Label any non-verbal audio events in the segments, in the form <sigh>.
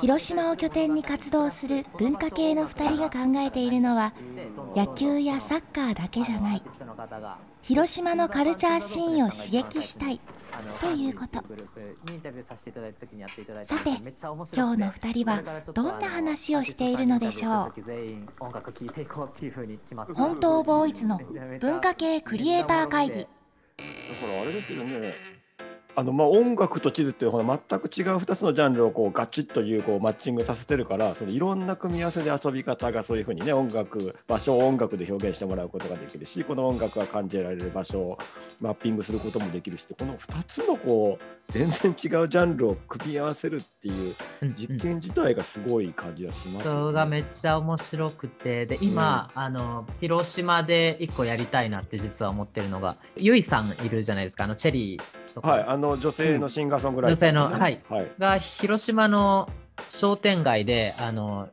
広島を拠点に活動する文化系の2人が考えているのは野球やサッカーだけじゃない。広島のカルチャーシーンを刺激したい。ということ。さて今日の2人はどんな話をしているのでしょう？本当ボーイズの文化系クリエイター会議。だからあれですよね。あのまあ音楽と地図っていうほら全く違う2つのジャンルをこうガチッというこうマッチングさせてるからそのいろんな組み合わせで遊び方がそういうふうにね音楽場所を音楽で表現してもらうことができるしこの音楽が感じられる場所をマッピングすることもできるしこの2つのこう全然違うジャンルを組み合わせるっていう実験自体がすごい感じがします、ね、それがめっちゃ面白くて。で今、うん、あの広島で1個やりたいなって実は思ってるのがゆいさんいるじゃないですか。あのチェリーはい、あの女性のシンガーソングライター、ね、女性の、はい、はい、が広島の商店街であの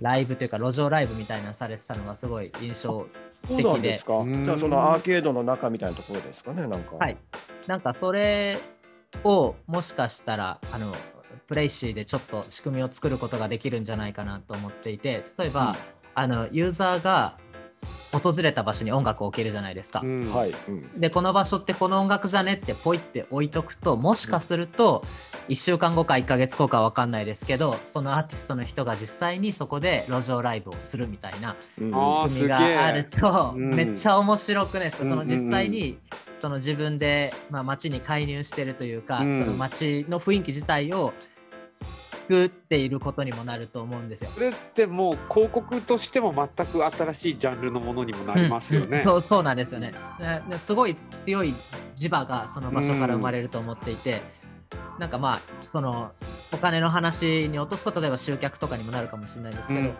ライブというか路上ライブみたいなされてたのがすごい印象的で。そうですか。じゃあそのアーケードの中みたいなところですかね、なんか。はい。なんかそれをもしかしたらあのプレイシーでちょっと仕組みを作ることができるんじゃないかなと思っていて、例えば、うん、あのユーザーが訪れた場所に音楽を置けるじゃないですか。うん、はい、でこの場所ってこの音楽じゃねってポイって置いとくともしかすると1週間後か1ヶ月後か分かんないですけどそのアーティストの人が実際にそこで路上ライブをするみたいな仕組みがあると、めっちゃ面白くないですか、その実際にその自分で、まあ、街に介入してるというか、その街の雰囲気自体を作っていることにもなると思うんですよ。それってもう広告としても全く新しいジャンルのものにもなりますよね。うんうん、そうそうなんですよね。すごい強い磁場がその場所から生まれると思っていて、うん、なんかまあそのお金の話に落とすと例えば集客とかにもなるかもしれないですけど、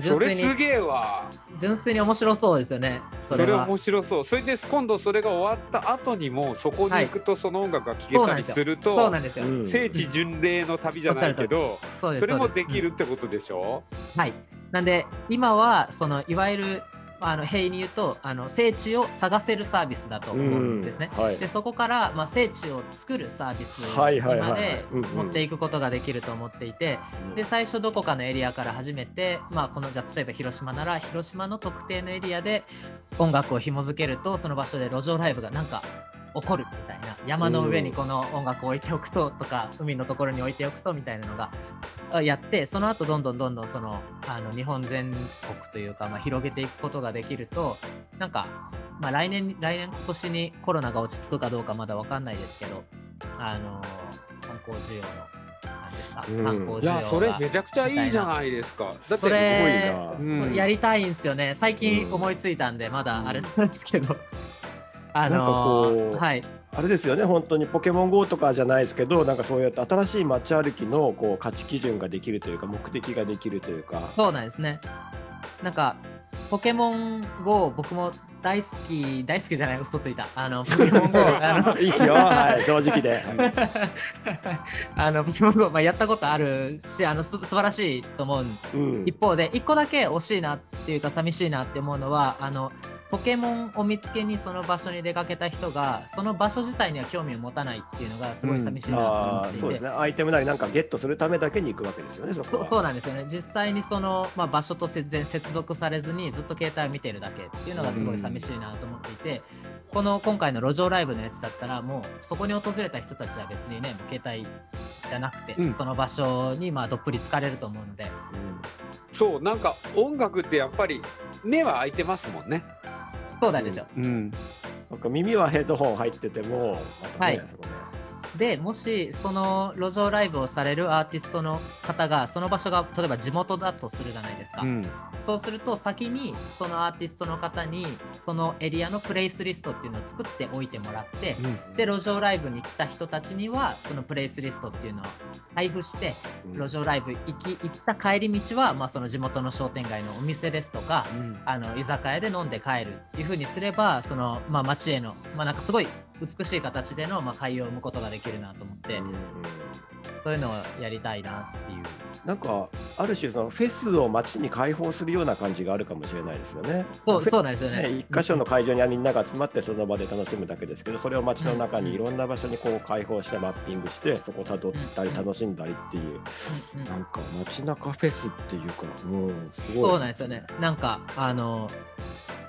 それすげえわ。純粋に面白そうですよねそれ面白そう。それで今度それが終わった後にもそこに行くとその音楽が聴けたりすると、そうなんですよ。聖地巡礼の旅じゃないけど、それもできるってことでしょ、うはい。なんで今はそのいわゆるあの平に言うとあの聖地を探せるサービスだと思うんですね。はい、でそこから、まあ、聖地を作るサービスにまで持っていくことができると思っていて、で最初どこかのエリアから始めて、まあ、このじゃ例えば広島なら広島の特定のエリアで音楽を紐付けるとその場所で路上ライブがなんか起こるみたいな山の上にこの音楽を置いておくととか海のところに置いておくとみたいなのがやってその後どんどんどんどんそのあの日本全国というか、まあ、広げていくことができるとなんか、まあ、来年来年今年にコロナが落ち着くかどうかまだ分かんないですけどあの観光需要の観光需要いやそれめちゃくちゃいいじゃないですか。だってれ、うん、やりたいんですよね。最近思いついたんで、まだあれなんですけどあのー、はい。あれですよね、本当にポケモン GO とかじゃないですけど、なんかそうやって新しい街歩きのこう価値基準ができるというか、目的ができるというか。そうなんですね。なんか、ポケモン GO、僕も大好き、大好きじゃない、嘘ついた。あの、ポケモン GO、あのいいっすよ、はい、正直で。<laughs> あの、ポケモン GO、まあ、やったことあるし、あの、す素晴らしいと思う、うん、一方で、一個だけ惜しいなっていうか、寂しいなって思うのは、あの、ポケモンを見つけにその場所に出かけた人がその場所自体には興味を持たないっていうのがすごい寂しいなと思っていて、うん、そうですね。アイテムなりなんかゲットするためだけに行くわけですよねそそうなんですよね。実際にその、まあ、場所と全然接続されずにずっと携帯を見てるだけっていうのがすごい寂しいなと思っていて、うん、この今回の路上ライブのやつだったらもうそこに訪れた人たちは別にね携帯じゃなくて、うん、その場所にまあどっぷり疲れると思うので、そうなんか音楽ってやっぱり目は開いてますもんねそうなんですよ。うん。なんか耳はヘッドホン入ってても、はい。でもしその路上ライブをされるアーティストの方がその場所が例えば地元だとするじゃないですか、うん、そうすると先にそのアーティストの方にそのエリアのプレイスリストっていうのを作っておいてもらって、うん、で路上ライブに来た人たちにはそのプレイスリストっていうのを配布して、うん、路上ライブ行き行った帰り道は、まあ、その地元の商店街のお店ですとか、あの居酒屋で飲んで帰るっていうふうにすればその、まあ、街への、まあ、なんかすごい美しい形での、まあ、海を生むことができるなと思って、そういうのをやりたいなっていう。なんかある種そのフェスを街に開放するような感じがあるかもしれないですよね。そうそうなんですよね。一箇所の会場にみんなが集まってその場で楽しむだけですけど、それを街の中にいろんな場所にこう開放してマッピングしてそこをたどったり楽しんだりっていう、なんか街中フェスっていうか、うん、すごい。そうなんですよね。なんかあの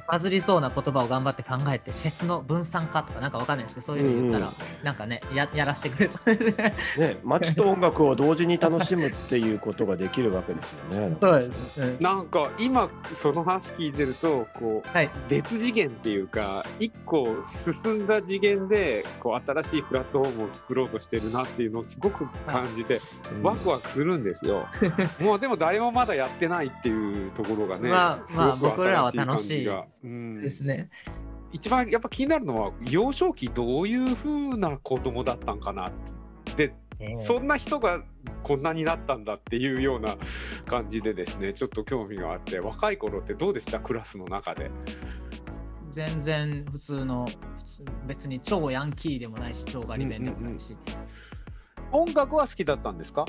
バズりそうな言葉を頑張って考えて、フェスの分散化とかなんかわかんないですけど、そういうの言ったら、うんうん、なんかねや、やらしてくれそうね。ね、街と音楽を同時に楽しむっていうことができるわけですよね。<laughs> そうです、うん、なんか今、その話聞いてると、こう、はい、別次元っていうか、一個進んだ次元で、こう、新しいプラットフォームを作ろうとしてるなっていうのをすごく感じて、ワクワクするんですよ。<laughs> もうでも誰もまだやってないっていうところがね、まあ、まあ、僕らは楽しい。ですね。一番やっぱ気になるのは幼少期どういうふうな子供だったんかなで、えー、そんな人がこんなになったんだっていうような感じでですねちょっと興味があって若い頃ってどうでした？クラスの中で。全然普通の普通別に超ヤンキーでもないし超ガリ弁でもないし、うんうん、音楽は好きだったんですか？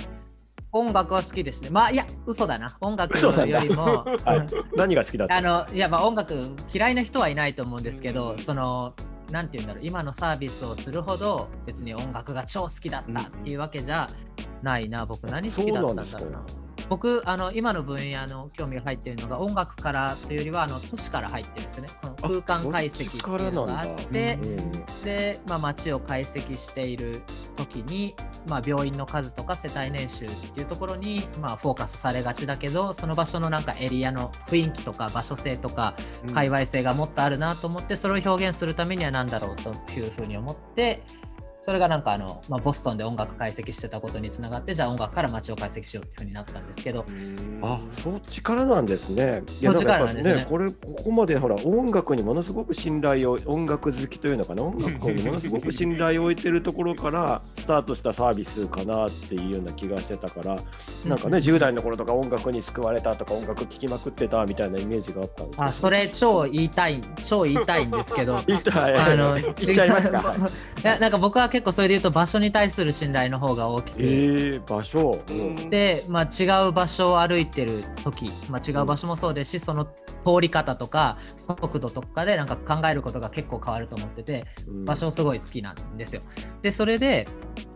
音楽は好きですね。まあいや、嘘だな。音楽よりも。はい、何が好きだあのいや、まあ、音楽嫌いな人はいないと思うんですけど、その、なんて言うんだろう、今のサービスをするほど別に音楽が超好きだったっていうわけじゃないな。僕何好きだったんだろうな。僕あの今の分野の興味が入っているのが音楽からというよりはあの都市から入ってるんですよね。この空間解析っていうのがあってで、まあ、街を解析している時に、まあ、病院の数とか世帯年収っていうところに、まあ、フォーカスされがちだけどその場所のなんかエリアの雰囲気とか場所性とか界隈性がもっとあるなと思ってそれを表現するためには何だろうというふうに思ってそれがなんかあの、まあ、ボストンで音楽解析してたことにつながってじゃあ音楽から街を解析しようっていうふうになったんですけど。あそっちからなんですね。いやだからやっぱねこれここまでほら音楽にものすごく信頼を音楽好きというのかな？音楽にものすごく信頼を置いてるところからスタートしたサービスかなっていうような気がしてたからなんかね、うん、10代の頃とか音楽に救われたとか音楽聴きまくってたみたいなイメージがあったんですあそれ超言いたい超言いたいんですけど。<laughs> 言いたい。あの言っちゃいますか？<laughs> いやなんか僕は結構それで言うと場所に対する信頼の方が大きく。て、えー、場所、うん、で、まあ、違う場所を歩いてる時、まあ、違う場所もそうですし、うん、その通り方とか速度とかでなんか考えることが結構変わると思ってて、うん、場所すごい好きなんですよ。でそれで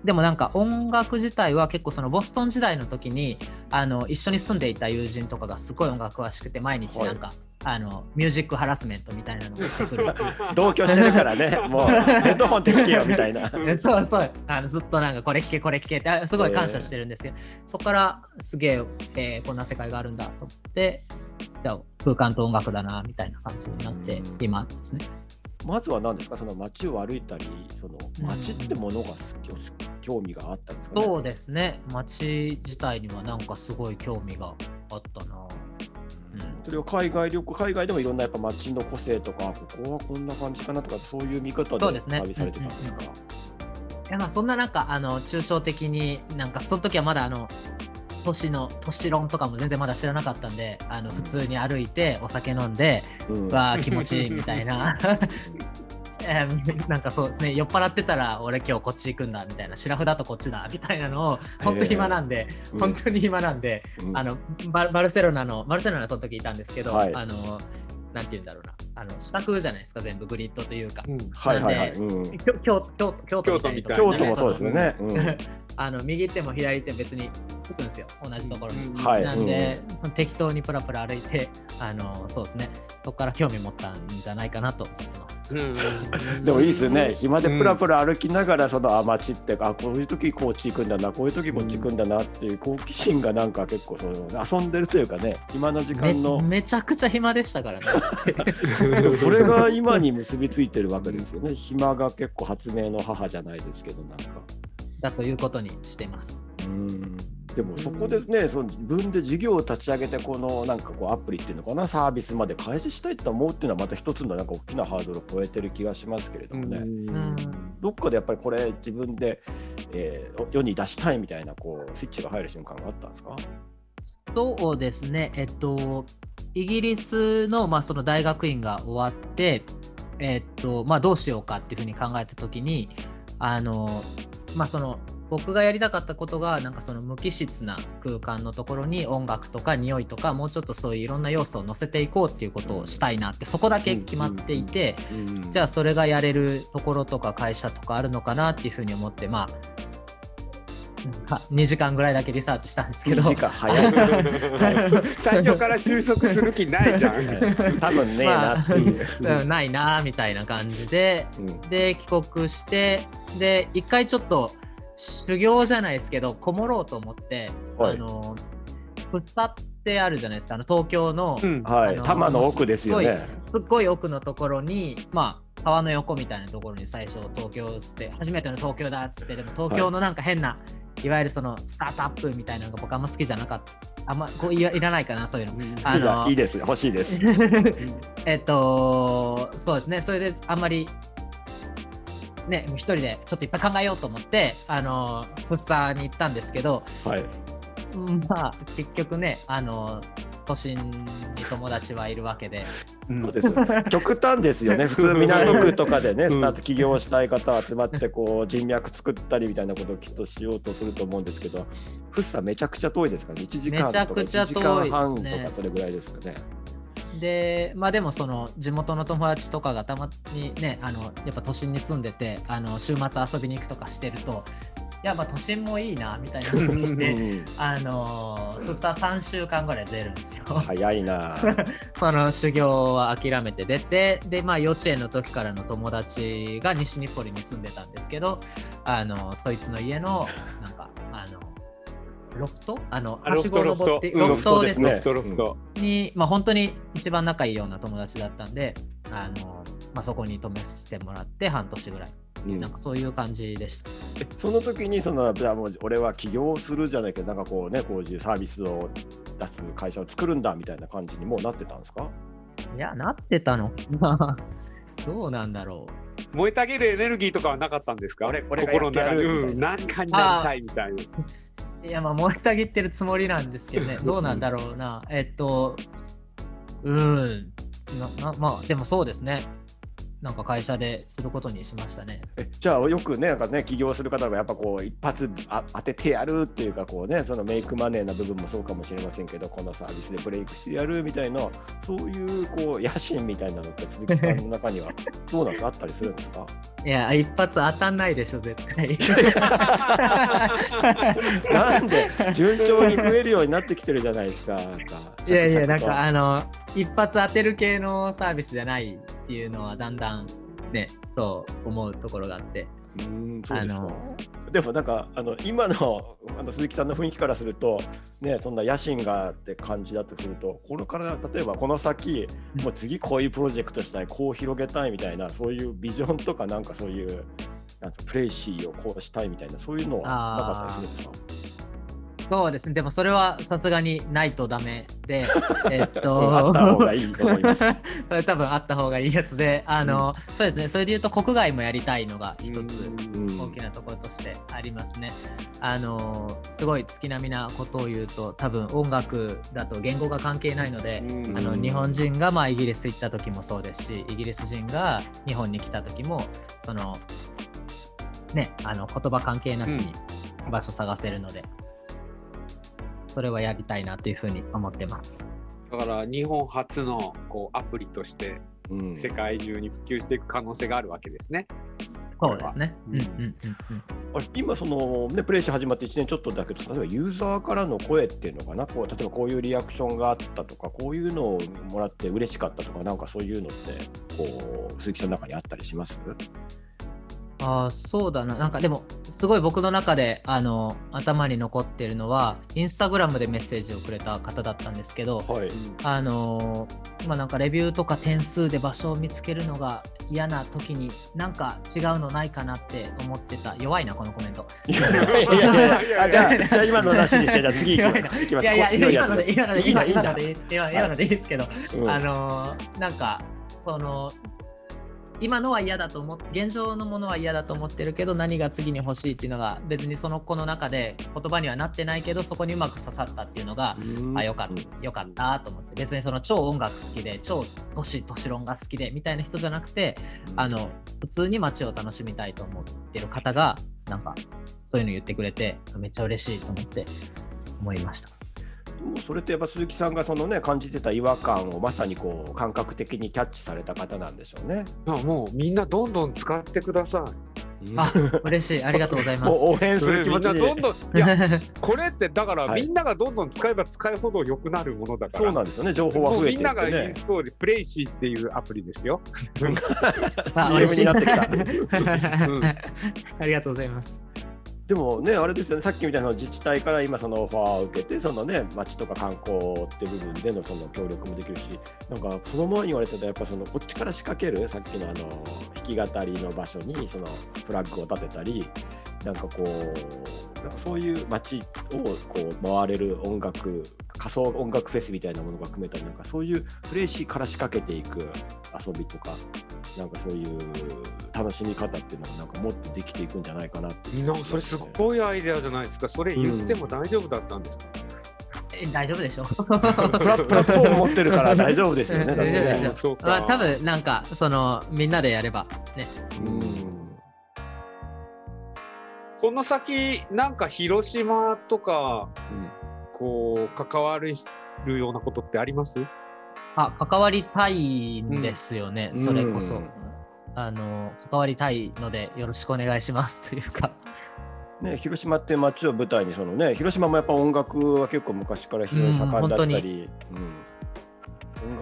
でもなんか音楽自体は結構そのボストン時代の時にあの一緒に住んでいた友人とかがすごい音楽詳しくて毎日なんか、はいあのミュージックハラスメントみたいなのをしてくる。<laughs> 同居してるからね <laughs> もうヘッドホンで聞けよみたいな。<laughs> そうそう。ですあのずっとなんかこれ聞けこれ聞けってすごい感謝してるんですけど、えー、そこからすげええー、こんな世界があるんだと思ってじゃあ空間と音楽だなみたいな感じになって今ですね。まずは何ですか？その街を歩いたりその街ってものが好き、うん、興味があったんですか、ね、そうですね街自体にはなんかすごい興味があったなそれを海外旅行、海外でもいろんなやっぱ街の個性とか、ここはこんな感じかなとか、そういう見方で旅されてたんですか？いやまあそんななんかあの抽象的になんかその時はまだあの都市の都市論とかも全然まだ知らなかったんであの普通に歩いてお酒飲んで、うん、わあ気持ちいいみたいな <laughs> えー、なんかそうね酔っ払ってたら俺今日こっち行くんだみたいなシラフだとこっちだみたいなのを本当に暇なんで、えー、本当に暇なんで、うん、あのバルセロナのバルセロナその時いたんですけど、はい、あのなんて言うんだろうなあの四角じゃないですか全部グリッドというか、うん、はいはいはい、うん、京京京京都みたいな京都もそうですよね、うん、<laughs> あの右手も左手別につくんですよ。同じところに、はい、なんで、適当にプラプラ歩いてあのそうですね。そこから興味持ったんじゃないかなと思ってます。<laughs> でもいいですよね。暇でプラプラ歩きながらそのあ町ってあこういう時こっち行くんだなこういう時こっち行くんだなっていう好奇心がなんか結構その遊んでるというかね暇な時間のめちゃくちゃ暇でしたからね。<laughs> それが今に結びついてるわけですよね。暇が結構発明の母じゃないですけどなんかだということにしてます。うん。でもそこでね、その自分で事業を立ち上げて、このなんかこうアプリっていうのかな、サービスまで開始したいと思うっていうのは、また一つのなんか大きなハードルを超えてる気がしますけれどもね、どっかでやっぱりこれ、自分で、えー、世に出したいみたいなこうスイッチが入る瞬間があったんですか？そうですね、えっと、イギリスの,、まあその大学院が終わって、えっとまあ、どうしようかっていうふうに考えたときに、あのまあ、その僕がやりたかったことがなんかその無機質な空間のところに音楽とか匂いとかもうちょっとそういういろんな要素を乗せていこうっていうことをしたいなってそこだけ決まっていてじゃあそれがやれるところとか会社とかあるのかなっていうふうに思ってまあ <laughs> 2時間ぐらいだけリサーチしたんですけど。時間早い。<laughs> 最初から収束する気ないじゃん。<laughs> 多分ねえなっていう、まあ、ないなみたいな感じで、うん、で帰国してで一回ちょっと修行じゃないですけどこもろうと思って、はい、あのフッサってあるじゃないですか。あの東京の,、うん。はい、多摩の奥ですよね。すっごい奥のところにまあ川の横みたいなところに最初東京って初めての東京だっつってでも東京のなんか変な、はい、いわゆるそのスタートアップみたいなのが僕あんま好きじゃなかった。あんまこういいらないかなそういうの。あのいいです欲しいです。<laughs> えっとそうですね。それであんまりね、一人でちょっといっぱい考えようと思って、あの、フッサーに行ったんですけど、はい、まあ、結局ね、あの、都心に友達はいるわけで。そうです <laughs> 極端ですよね、普通、<laughs> 港区とかでね、スタート起業したい方集まって、こう人脈作ったりみたいなことをきっとしようとすると思うんですけど、フッサめちゃくちゃ遠いですからね、1時間とか1時間半とか、それぐらいですよね。でまあでもその地元の友達とかがたまにねあのやっぱ都心に住んでてあの週末遊びに行くとかしてるといやまあ都心もいいなみたいな。時であのそしたら3週間ぐらい出るんですよ。早いな。<laughs> その修行は諦めて出てでまあ幼稚園の時からの友達が西日暮里に住んでたんですけどあのそいつの家のなんかあのロフト？あの、はしごを登って、ロフトですね。ロフトに、まあ、本当に一番仲いいような友達だったんで、あの、まあ、そこに泊めしてもらって半年ぐらい。うん、なんかそういう感じでした。その時にそのじゃあもう俺は起業するじゃないけどなんかこうねこういうサービスを出す会社を作るんだみたいな感じにもうなってたんですか？いやなってたのどうなんだろう。<laughs> 燃え <laughs> たげるエネルギーとかはなかったんですか俺俺心の中に、うん、何かになりたいみたいな。いや、まあ、燃えたぎってるつもりなんですけどね、どうなんだろうな。えっと、うん、なまあ、でもそうですね。なんか会社ですることにしましたね。えじゃあよくねなんかね起業する方がやっぱこう一発あ当ててやるっていうかこうねそのメイクマネーな部分もそうかもしれませんけどこのサービスでブレイクしてやるみたいなそういうこう野心みたいなのって鈴木さんの中には <laughs> どうなんかあったりするんですか？いや一発当たんないでしょ絶対。<laughs> なんで順調に増えるようになってきてるじゃないですか。<laughs> いやいやなんかあの一発当てる系のサービスじゃないっていうのはだんだんねそう思うところがあって。うんそうですでもなんかあの今のあの鈴木さんの雰囲気からすると、ね、そんな野心がって感じだとするとこれから例えばこの先もう次こういうプロジェクトしたいこう広げたいみたいなそういうビジョンとかなんかそういうなんプレイシーをこうしたいみたいなそういうのはなかったりするんですか？そうですね、でもそれはさすがにないとダメで、<laughs> えっと、あった方がいいと思います。<laughs> それ多分あった方がいいやつで、あの、うん、そうですね、それで言うと国外もやりたいのが一つ大きなところとしてありますね。あの、すごい月並みなことを言うと、多分音楽だと言語が関係ないので、あの日本人がまあイギリス行った時もそうですし、イギリス人が日本に来た時も、その、ね、あの言葉関係なしに場所探せるので、それはやりたいなというふうに思ってます。だから日本初のこうアプリとして世界中に普及していく可能性があるわけですね。そうですね。今そのねプレイシー始まって1年ちょっとだけど例えばユーザーからの声っていうのかな？こう例えばこういうリアクションがあったとかこういうのをもらって嬉しかったとかなんかそういうのってこう鈴木さんの中にあったりします？あそうだな。なんかでもすごい僕の中であの頭に残ってるのはインスタグラムでメッセージをくれた方だったんですけど、はい、あのまあなんかレビューとか点数で場所を見つけるのが嫌な時になんか違うのないかなって思ってた。弱いなこのコメント。<laughs> いやいやいや <laughs> じゃあ今のなしにしてじゃあ次行きます。いやいや今ので今ので今のでいい今のは嫌だと思って現状のものは嫌だと思ってるけど何が次に欲しいっていうのが別にその子の中で言葉にはなってないけどそこにうまく刺さったっていうのが、あよかったよかったと思って別にその超音楽好きで超都市都市論が好きでみたいな人じゃなくてあの普通に街を楽しみたいと思ってる方がなんかそういうの言ってくれてめっちゃ嬉しいと思って思いました。それってやっぱ鈴木さんがそのね感じてた違和感をまさにこう感覚的にキャッチされた方なんでしょうね。もうみんなどんどん使ってください。あ、嬉しい、ありがとうございます。応援する気持ちみんなどんどん、いや、これってだから、みんながどんどん使えば使うほど良くなるものだから。そうなんですよね、情報は増えて、ね、みんながインストール、プレイシーっていうアプリですよ。CM になってきた。ありがとうございます。でもね、あれですよね、さっきみたいな自治体から今、そのオファーを受けて、そのね、街とか観光って部分でのその協力もできるし、なんかその前に言われてた、やっぱそのこっちから仕掛ける、さっきのあの弾き語りの場所にそのフラッグを立てたり、なんかこう、なんかそういう街をこう回れる音楽、仮想音楽フェスみたいなものが組めたり、なんかそういうプレイシーから仕掛けていく遊びとか、なんかそういう楽しみ方っていうのがなんかもっとできていくんじゃないかなって。みんなそれすごいアイデアじゃないですか？それ言っても大丈夫だったんですか、うん、大丈夫でしょプラットフォーム持ってるから大丈夫ですよね。大丈夫でしょ。まあ多分なんかそのみんなでやればね。うんこの先なんか広島とか、うん、こう関わるようなことってあります？あ関わりたいんですよね、うん、それこそ、うん、あの関わりたいのでよろしくお願いします。というか。ね、広島って街を舞台にそのね広島もやっぱ音楽は結構昔から非常に盛んだったり、うん、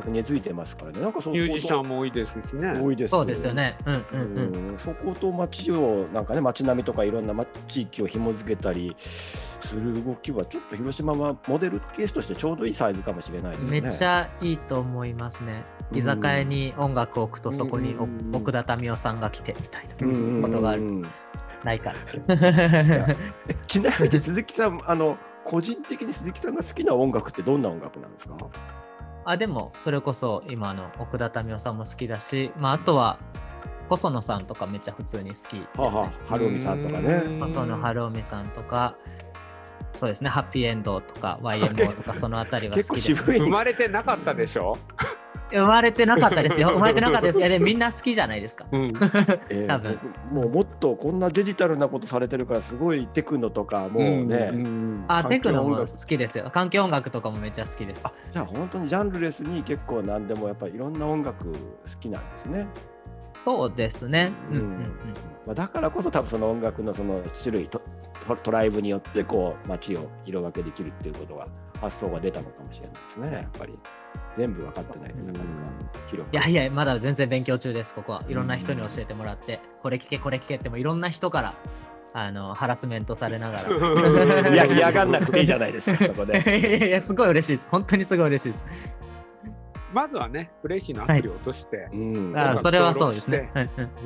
音楽根付いてますからね。なんかそミュージシャンも多いですしね。多いです。そうですよね。うんうんうん。そこと街をなんかね街並みとかいろんな地域を紐付けたりする動きはちょっと広島はモデルケースとしてちょうどいいサイズかもしれないですね。めっちゃいいと思いますね。居酒屋に音楽を置くとそこに奥田民生さんが来てみたいなことがある。ないかちなみに鈴木さんあの個人的に鈴木さんが好きな音楽ってどんな音楽なんですか？あでもそれこそ今の奥田民生さんも好きだし、まあ、あとは細野さんとかめっちゃ普通に好きですね。はは春海さんとかね。細野晴臣さんとか。そうですね、ハッピーエンドとか <laughs> YMO とかそのあたりは好きです、ね、生まれてなかったでしょ？生まれてなかったですよ。<laughs> 生まれてなかったです。でみんな好きじゃないですか。うん、<laughs> えー、多分もうもっとこんなデジタルなことされてるからすごいテクノとかもうね。うんうん、あテクノも好きですよ。環境音楽とかもめっちゃ好きです。じゃあ本当にジャンルレスに結構何でもやっぱりいろんな音楽好きなんですね。そうですね。うんうんうん。まあ、だからこそ多分その音楽のその種類とトライブによってこう街を色分けできるっていうことが発想が出たのかもしれないですねやっぱり。全部分かってないとなかなか広く。いやいや、まだ全然勉強中です、ここは。いろんな人に教えてもらって、これ聞け、これ聞けってもいろんな人からあのハラスメントされながら。<laughs> いや、嫌がんなくていいじゃないですか、そこで。いや、すごい嬉しいです。本当にすごい嬉しいです。まずはね、プレイシーのアプリを落として、はい、うん、あそれはそうですね。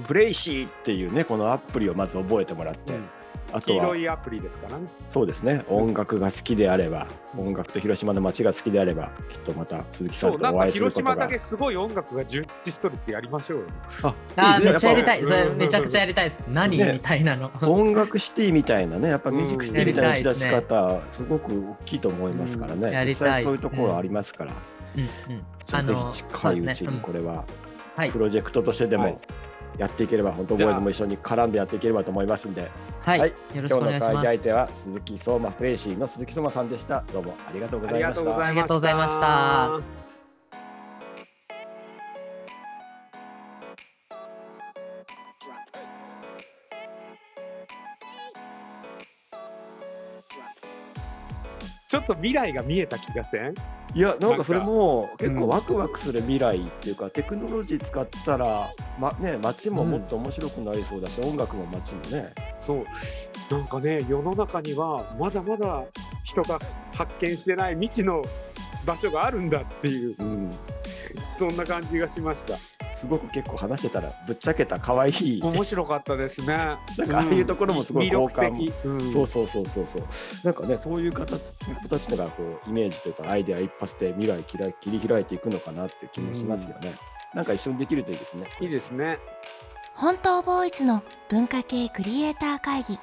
プレイシーっていうね、このアプリをまず覚えてもらって。うんあとは黄色いアプリですからね。そうですね。音楽が好きであれば、音楽と広島の街が好きであれば、きっとまた鈴木さんとお会いすることが。広島だけすごい音楽が充実しとるってやりましょうよ。あ、あめっちゃやりたい。それめちゃくちゃやりたいです。何、ね、みたいなの。音楽シティみたいなね、やっぱミュージックシティみたいな打ち出し方、すごく大きいと思いますからね。やりたい。そういうところありますから。うんうん。あの近いうちにこれは、プロジェクトとしてでも、やっていければ、本当、ボーイズも一緒に絡んでやっていければと思いますんで、はい、はい、よろしくお願いします。今日の会議相手は鈴木相馬プレイシーの鈴木相馬さんでした。どうもありがとうございました。ありがとうございました。ちょっと未来が見えた気がせん？いやなんかそれも結構ワクワクする未来っていうか、テクノロジー使ったらまね、街ももっと面白くなりそうだし、うん、音楽も街もね。そう。なんかね世の中にはまだまだ人が発見してない未知の場所があるんだっていう、うん、そんな感じがしました。すごく結構話してたらぶっちゃけた可愛い。面白かったですね。なんかああいうところもすごい好感、うん、そうそうそうそうそう。なんかねそういう方子たちのがこうイメージというかアイデア一発で未来切り開いていくのかなっていう気もしますよね、うん、なんか一緒にできるといいですね。いいですね。本当ボーイズの文化系クリエイター会議。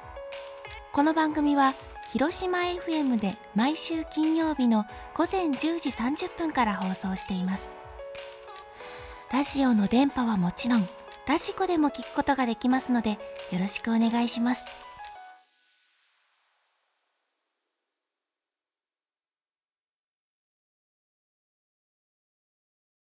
この番組は広島 FM で毎週金曜日の午前10時30分から放送していますラジオの電波はもちろんラジコでも聞くことができますのでよろしくお願いします。